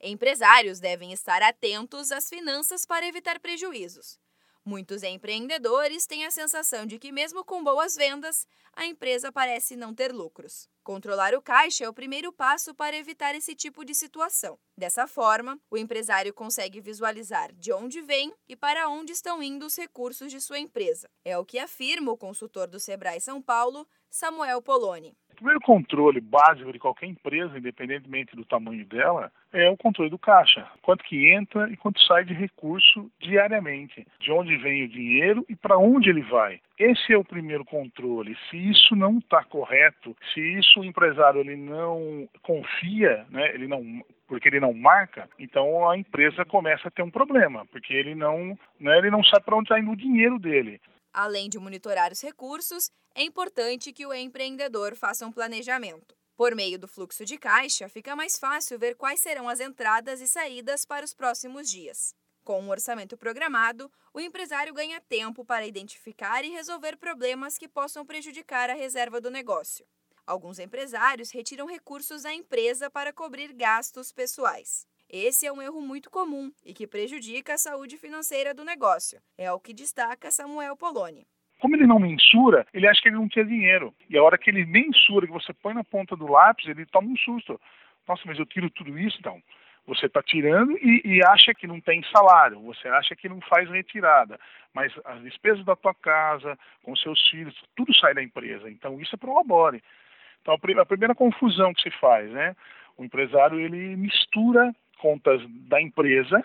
Empresários devem estar atentos às finanças para evitar prejuízos. Muitos empreendedores têm a sensação de que, mesmo com boas vendas, a empresa parece não ter lucros. Controlar o caixa é o primeiro passo para evitar esse tipo de situação. Dessa forma, o empresário consegue visualizar de onde vem e para onde estão indo os recursos de sua empresa. É o que afirma o consultor do Sebrae São Paulo, Samuel Poloni primeiro controle básico de qualquer empresa, independentemente do tamanho dela, é o controle do caixa. Quanto que entra e quanto sai de recurso diariamente. De onde vem o dinheiro e para onde ele vai. Esse é o primeiro controle. Se isso não está correto, se isso o empresário ele não confia, né, ele não porque ele não marca, então a empresa começa a ter um problema, porque ele não, né, ele não sabe para onde está indo o dinheiro dele. Além de monitorar os recursos, é importante que o empreendedor faça um planejamento. Por meio do fluxo de caixa, fica mais fácil ver quais serão as entradas e saídas para os próximos dias. Com um orçamento programado, o empresário ganha tempo para identificar e resolver problemas que possam prejudicar a reserva do negócio. Alguns empresários retiram recursos da empresa para cobrir gastos pessoais. Esse é um erro muito comum e que prejudica a saúde financeira do negócio, é o que destaca Samuel Poloni. Como ele não mensura, ele acha que ele não tinha dinheiro. E a hora que ele mensura, que você põe na ponta do lápis, ele toma um susto. Nossa, mas eu tiro tudo isso, então. Você está tirando e, e, acha que não tem salário, você acha que não faz retirada, mas as despesas da tua casa, com seus filhos, tudo sai da empresa. Então isso é pro labore. Então a primeira confusão que se faz, né? O empresário ele mistura contas da empresa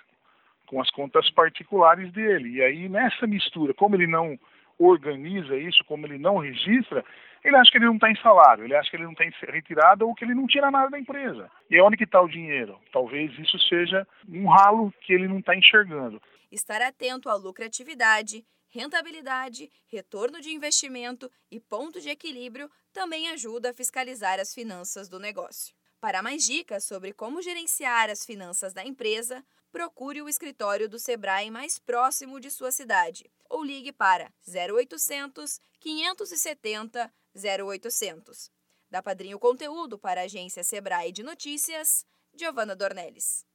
com as contas particulares dele. E aí, nessa mistura, como ele não organiza isso, como ele não registra, ele acha que ele não tem salário, ele acha que ele não tem retirada ou que ele não tira nada da empresa. E onde que está o dinheiro? Talvez isso seja um ralo que ele não está enxergando. Estar atento à lucratividade, rentabilidade, retorno de investimento e ponto de equilíbrio também ajuda a fiscalizar as finanças do negócio. Para mais dicas sobre como gerenciar as finanças da empresa, procure o escritório do Sebrae mais próximo de sua cidade ou ligue para 0800 570 0800. Da Padrinho Conteúdo para a agência Sebrae de Notícias, Giovana Dornelles.